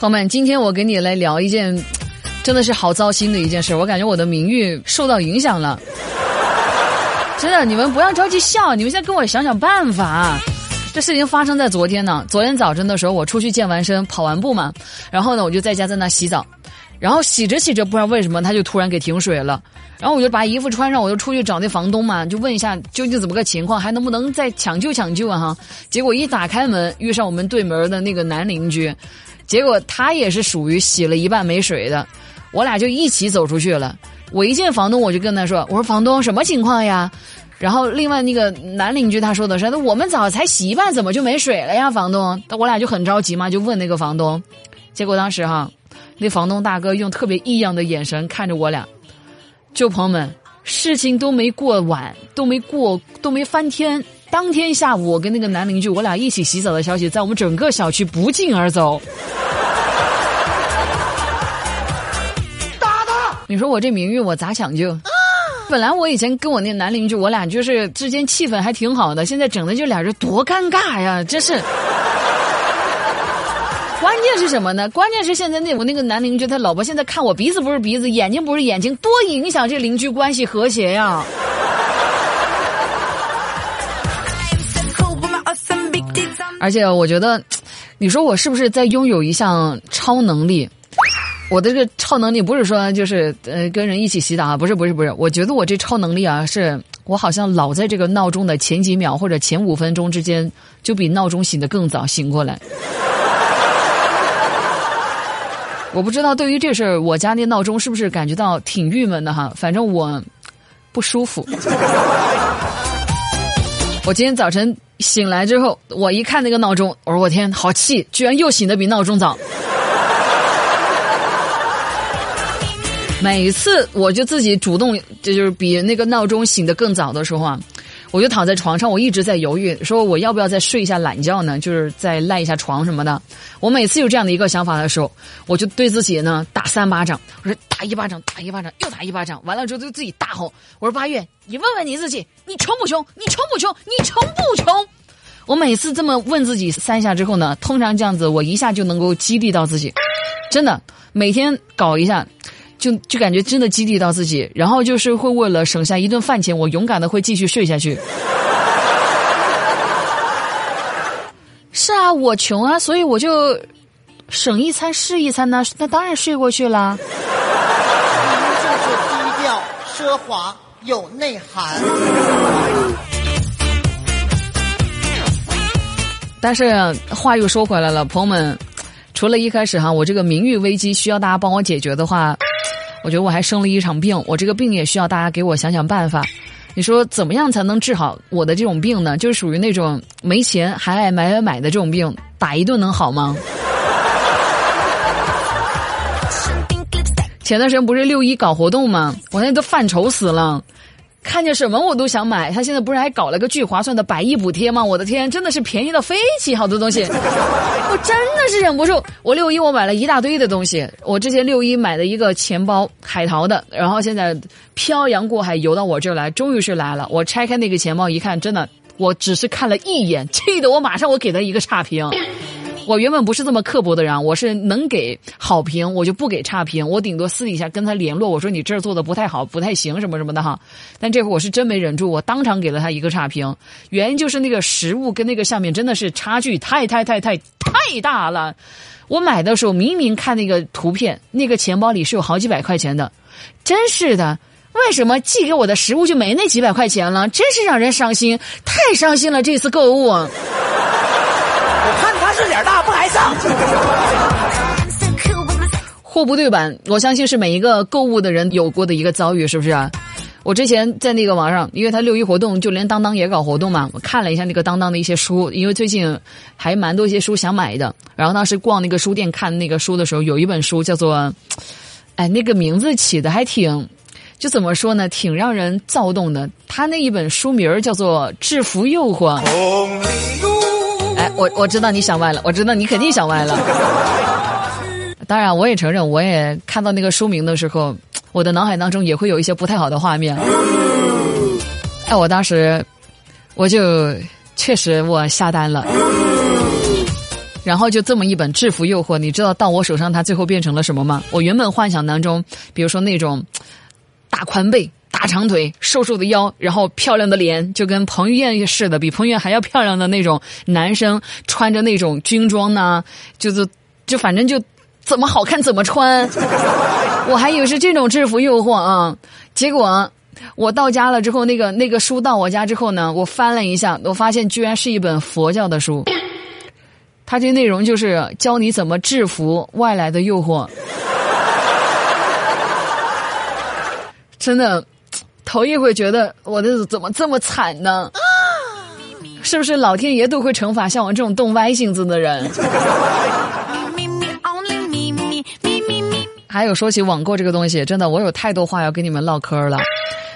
朋友们，今天我跟你来聊一件，真的是好糟心的一件事。我感觉我的名誉受到影响了，真的，你们不要着急笑，你们先跟我想想办法。这事情发生在昨天呢，昨天早晨的时候，我出去健完身、跑完步嘛，然后呢，我就在家在那洗澡，然后洗着洗着，不知道为什么，它就突然给停水了。然后我就把衣服穿上，我就出去找那房东嘛，就问一下究竟怎么个情况，还能不能再抢救抢救啊？哈，结果一打开门，遇上我们对门的那个男邻居。结果他也是属于洗了一半没水的，我俩就一起走出去了。我一见房东，我就跟他说：“我说房东什么情况呀？”然后另外那个男邻居他说的是：“那我们早才洗一半，怎么就没水了呀？”房东，我俩就很着急嘛，就问那个房东。结果当时哈，那房东大哥用特别异样的眼神看着我俩。就朋友们，事情都没过晚，都没过，都没翻天。当天下午，我跟那个男邻居，我俩一起洗澡的消息，在我们整个小区不胫而走。打他！你说我这名誉我咋抢救？本来我以前跟我那男邻居，我俩就是之间气氛还挺好的，现在整的就俩人多尴尬呀！真是。关键是什么呢？关键是现在那我那个男邻居他老婆现在看我鼻子不是鼻子，眼睛不是眼睛，多影响这邻居关系和谐呀！而且我觉得，你说我是不是在拥有一项超能力？我的这个超能力不是说就是呃跟人一起洗澡啊，不是不是不是，我觉得我这超能力啊，是我好像老在这个闹钟的前几秒或者前五分钟之间，就比闹钟醒得更早醒过来。我不知道对于这事儿，我家那闹钟是不是感觉到挺郁闷的哈？反正我不舒服。我今天早晨醒来之后，我一看那个闹钟，我说我天，好气，居然又醒得比闹钟早。每次我就自己主动，这就是比那个闹钟醒得更早的时候啊。我就躺在床上，我一直在犹豫，说我要不要再睡一下懒觉呢？就是再赖一下床什么的。我每次有这样的一个想法的时候，我就对自己呢打三巴掌，我说打一巴掌，打一巴掌，又打一巴掌。完了之后就自己大吼，我说八月，你问问你自己，你穷不穷？你穷不穷？你穷不穷？我每次这么问自己三下之后呢，通常这样子，我一下就能够激励到自己。真的，每天搞一下。就就感觉真的激励到自己，然后就是会为了省下一顿饭钱，我勇敢的会继续睡下去。是啊，我穷啊，所以我就省一餐是一餐呢，那当然睡过去了。就是低调、奢华、有内涵。但是话又说回来了，朋友们，除了一开始哈，我这个名誉危机需要大家帮我解决的话。我觉得我还生了一场病，我这个病也需要大家给我想想办法。你说怎么样才能治好我的这种病呢？就是属于那种没钱还爱买买买的这种病，打一顿能好吗？前段时间不是六一搞活动吗？我那都犯愁死了。看见什么我都想买，他现在不是还搞了个巨划算的百亿补贴吗？我的天，真的是便宜到飞起，好多东西，我真的是忍不住。我六一我买了一大堆的东西，我之前六一买的一个钱包，海淘的，然后现在漂洋过海游到我这儿来，终于是来了。我拆开那个钱包一看，真的，我只是看了一眼，气得我马上我给他一个差评。我原本不是这么刻薄的人，我是能给好评，我就不给差评。我顶多私底下跟他联络，我说你这儿做的不太好，不太行，什么什么的哈。但这回我是真没忍住，我当场给了他一个差评。原因就是那个实物跟那个上面真的是差距太太太太太大了。我买的时候明明看那个图片，那个钱包里是有好几百块钱的，真是的。为什么寄给我的实物就没那几百块钱了？真是让人伤心，太伤心了。这次购物。是脸大不挨上。货不对版，我相信是每一个购物的人有过的一个遭遇，是不是？我之前在那个网上，因为他六一活动，就连当当也搞活动嘛。我看了一下那个当当的一些书，因为最近还蛮多一些书想买的。然后当时逛那个书店看那个书的时候，有一本书叫做，哎，那个名字起的还挺，就怎么说呢，挺让人躁动的。他那一本书名叫做《制服诱惑》。哎，我我知道你想歪了，我知道你肯定想歪了。当然，我也承认，我也看到那个书名的时候，我的脑海当中也会有一些不太好的画面。哎，我当时我就确实我下单了。然后就这么一本《制服诱惑》，你知道到我手上它最后变成了什么吗？我原本幻想当中，比如说那种大宽背。大长腿、瘦瘦的腰，然后漂亮的脸，就跟彭于晏似的，比彭于晏还要漂亮的那种男生，穿着那种军装呢，就是就反正就怎么好看怎么穿。我还以为是这种制服诱惑啊，结果我到家了之后，那个那个书到我家之后呢，我翻了一下，我发现居然是一本佛教的书，它这内容就是教你怎么制服外来的诱惑，真的。头一回觉得我的怎么这么惨呢？是不是老天爷都会惩罚像我这种动歪性子的人？还有说起网购这个东西，真的我有太多话要跟你们唠嗑了。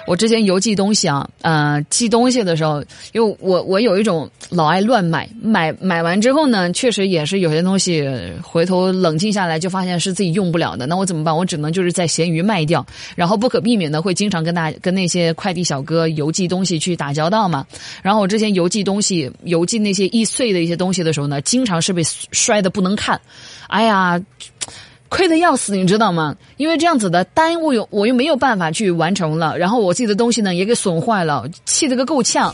我之前邮寄东西啊，呃，寄东西的时候，因为我我有一种老爱乱买，买买完之后呢，确实也是有些东西回头冷静下来就发现是自己用不了的，那我怎么办？我只能就是在闲鱼卖掉，然后不可避免的会经常跟大跟那些快递小哥邮寄东西去打交道嘛。然后我之前邮寄东西，邮寄那些易碎的一些东西的时候呢，经常是被摔的不能看，哎呀。亏的要死，你知道吗？因为这样子的耽误又我又没有办法去完成了，然后我自己的东西呢也给损坏了，气得个够呛。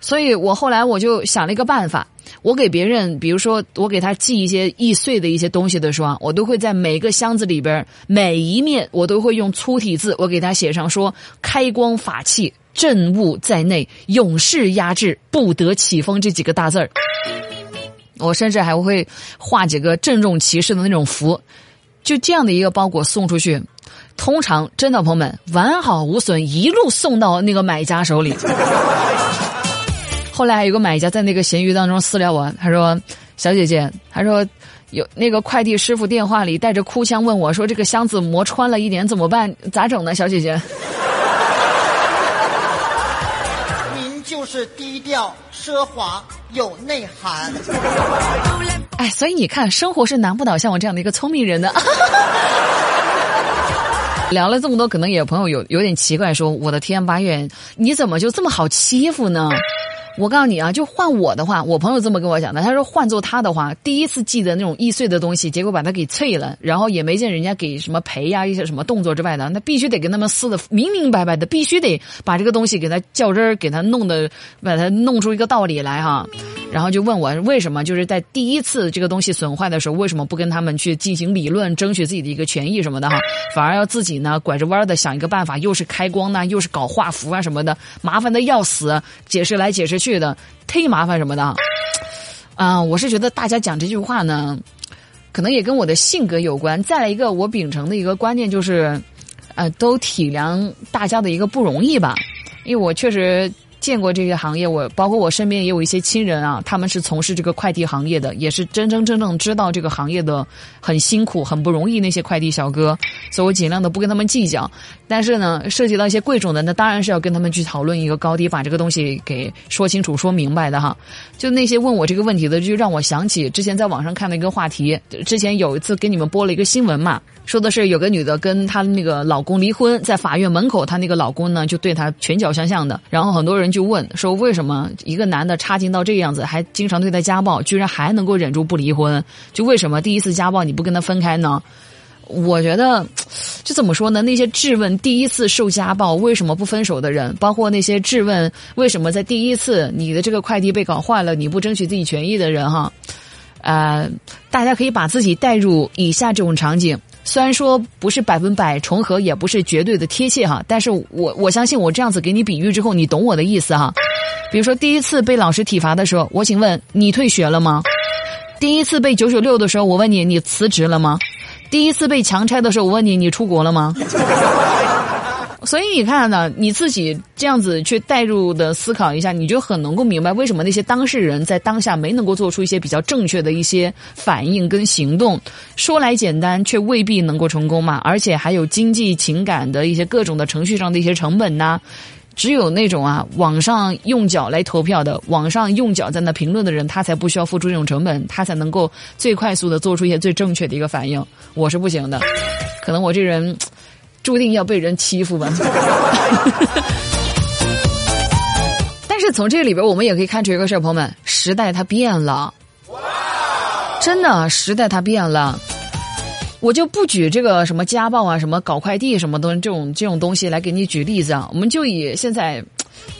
所以我后来我就想了一个办法，我给别人，比如说我给他寄一些易碎的一些东西的时候啊，我都会在每个箱子里边每一面我都会用粗体字，我给他写上说“开光法器，镇物在内，永世压制，不得起风”这几个大字儿。我甚至还会画几个郑重其事的那种符。就这样的一个包裹送出去，通常真的朋友们完好无损，一路送到那个买家手里。后来还有个买家在那个闲鱼当中私聊我，他说：“小姐姐，他说有那个快递师傅电话里带着哭腔问我说，这个箱子磨穿了一点怎么办？咋整呢？小姐姐。”您就是低调奢华有内涵。哎，所以你看，生活是难不倒像我这样的一个聪明人的。聊了这么多，可能也有朋友有有点奇怪，说：“我的天，八月你怎么就这么好欺负呢？”我告诉你啊，就换我的话，我朋友这么跟我讲的。他说换做他的话，第一次寄的那种易碎的东西，结果把它给碎了，然后也没见人家给什么赔呀一些什么动作之外的，那必须得跟他们撕的明明白白的，必须得把这个东西给他较真儿，给他弄的，把它弄出一个道理来哈。然后就问我为什么就是在第一次这个东西损坏的时候，为什么不跟他们去进行理论，争取自己的一个权益什么的哈，反而要自己呢拐着弯的想一个办法，又是开光呢，又是搞画符啊什么的，麻烦的要死，解释来解释去的，忒麻烦什么的。啊，我是觉得大家讲这句话呢，可能也跟我的性格有关。再来一个，我秉承的一个观念就是，呃，都体谅大家的一个不容易吧，因为我确实。见过这些行业，我包括我身边也有一些亲人啊，他们是从事这个快递行业的，也是真真正正知道这个行业的很辛苦、很不容易。那些快递小哥，所以我尽量的不跟他们计较。但是呢，涉及到一些贵重的，那当然是要跟他们去讨论一个高低，把这个东西给说清楚、说明白的哈。就那些问我这个问题的，就让我想起之前在网上看的一个话题。之前有一次给你们播了一个新闻嘛。说的是有个女的跟她那个老公离婚，在法院门口，她那个老公呢就对她拳脚相向的，然后很多人就问说为什么一个男的差劲到这个样子，还经常对她家暴，居然还能够忍住不离婚？就为什么第一次家暴你不跟他分开呢？我觉得，就怎么说呢？那些质问第一次受家暴为什么不分手的人，包括那些质问为什么在第一次你的这个快递被搞坏了你不争取自己权益的人，哈，呃，大家可以把自己带入以下这种场景。虽然说不是百分百重合，也不是绝对的贴切哈，但是我我相信我这样子给你比喻之后，你懂我的意思哈。比如说第一次被老师体罚的时候，我请问你退学了吗？第一次被九九六的时候，我问你你辞职了吗？第一次被强拆的时候，我问你你出国了吗？所以你看呢，你自己这样子去代入的思考一下，你就很能够明白为什么那些当事人在当下没能够做出一些比较正确的一些反应跟行动。说来简单，却未必能够成功嘛。而且还有经济、情感的一些各种的程序上的一些成本呐。只有那种啊，网上用脚来投票的，网上用脚在那评论的人，他才不需要付出这种成本，他才能够最快速的做出一些最正确的一个反应。我是不行的，可能我这人。注定要被人欺负吧。但是从这里边，我们也可以看出一个事儿，朋友们，时代它变了。真的时代它变了。我就不举这个什么家暴啊、什么搞快递什么东这种这种东西来给你举例子啊，我们就以现在，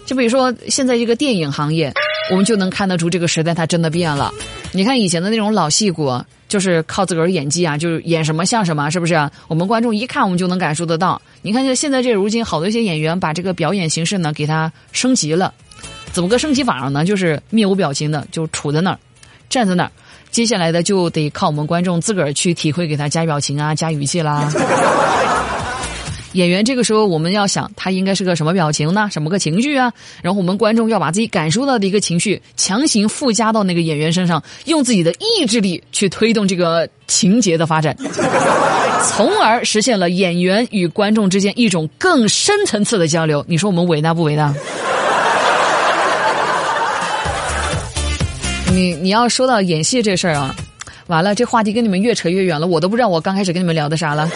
就比如说现在这个电影行业，我们就能看得出这个时代它真的变了。你看以前的那种老戏骨，就是靠自个儿演技啊，就是演什么像什么，是不是？我们观众一看我们就能感受得到。你看现在这如今好多一些演员把这个表演形式呢给它升级了，怎么个升级法呢？就是面无表情的就杵在那儿，站在那儿。接下来的就得靠我们观众自个儿去体会，给他加表情啊，加语气啦。演员这个时候我们要想，他应该是个什么表情呢？什么个情绪啊？然后我们观众要把自己感受到的一个情绪强行附加到那个演员身上，用自己的意志力去推动这个情节的发展，从而实现了演员与观众之间一种更深层次的交流。你说我们伟大不伟大？你你要说到演戏这事儿啊，完了，这话题跟你们越扯越远了，我都不知道我刚开始跟你们聊的啥了。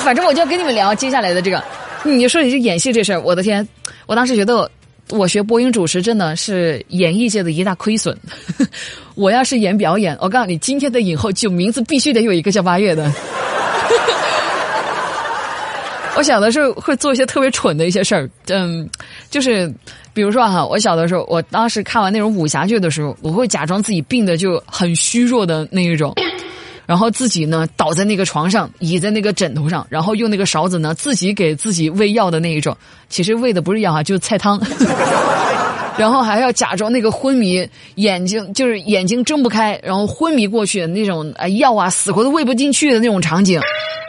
反正我就要跟你们聊接下来的这个。你说你这演戏这事儿，我的天，我当时觉得我学播音主持真的是演艺界的一大亏损。我要是演表演，我告诉你，今天的影后就名字必须得有一个叫八月的。我小的时候会做一些特别蠢的一些事儿，嗯，就是。比如说哈，我小的时候，我当时看完那种武侠剧的时候，我会假装自己病的就很虚弱的那一种，然后自己呢倒在那个床上，倚在那个枕头上，然后用那个勺子呢自己给自己喂药的那一种。其实喂的不是药啊，就是菜汤。然后还要假装那个昏迷，眼睛就是眼睛睁不开，然后昏迷过去那种啊药啊死活都喂不进去的那种场景。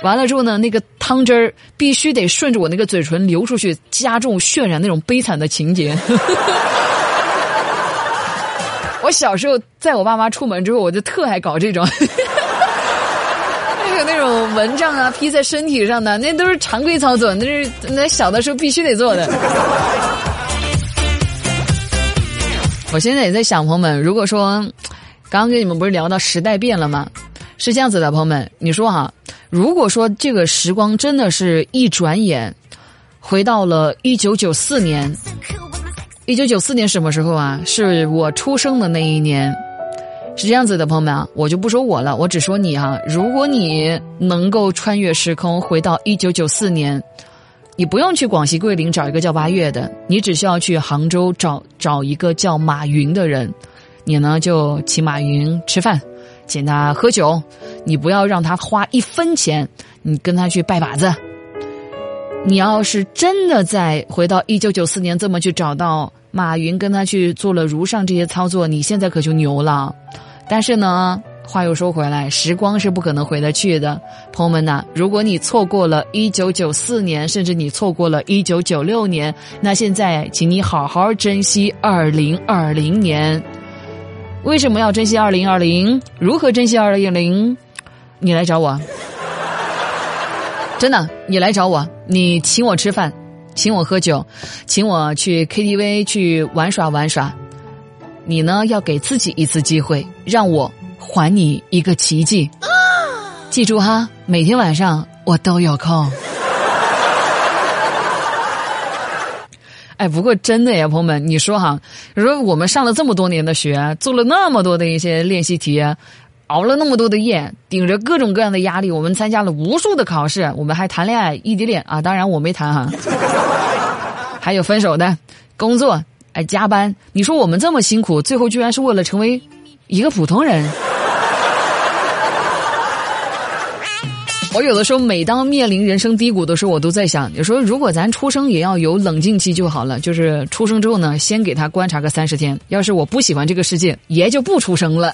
完了之后呢，那个汤汁儿必须得顺着我那个嘴唇流出去，加重渲染那种悲惨的情节。我小时候在我爸妈出门之后，我就特爱搞这种，那个那种蚊帐啊披在身体上的，那都是常规操作，那是那小的时候必须得做的。我现在也在想，朋友们，如果说刚刚跟你们不是聊到时代变了吗？是这样子的，朋友们，你说哈。如果说这个时光真的是一转眼，回到了一九九四年，一九九四年什么时候啊？是我出生的那一年，是这样子的，朋友们啊，我就不说我了，我只说你哈。如果你能够穿越时空回到一九九四年，你不用去广西桂林找一个叫八月的，你只需要去杭州找找一个叫马云的人，你呢就请马云吃饭。请他喝酒，你不要让他花一分钱，你跟他去拜把子。你要是真的再回到一九九四年，这么去找到马云，跟他去做了如上这些操作，你现在可就牛了。但是呢，话又说回来，时光是不可能回得去的。朋友们呐，如果你错过了一九九四年，甚至你错过了一九九六年，那现在请你好好珍惜二零二零年。为什么要珍惜二零二零？如何珍惜二零二零？你来找我，真的，你来找我，你请我吃饭，请我喝酒，请我去 KTV 去玩耍玩耍。你呢，要给自己一次机会，让我还你一个奇迹。记住哈，每天晚上我都有空。哎，不过真的呀，朋友们，你说哈，你说我们上了这么多年的学，做了那么多的一些练习题，熬了那么多的夜，顶着各种各样的压力，我们参加了无数的考试，我们还谈恋爱、异地恋啊，当然我没谈哈，还有分手的，工作，哎，加班，你说我们这么辛苦，最后居然是为了成为一个普通人。我有的时候，每当面临人生低谷的时候，我都在想：你说如果咱出生也要有冷静期就好了。就是出生之后呢，先给他观察个三十天。要是我不喜欢这个世界，爷就不出生了。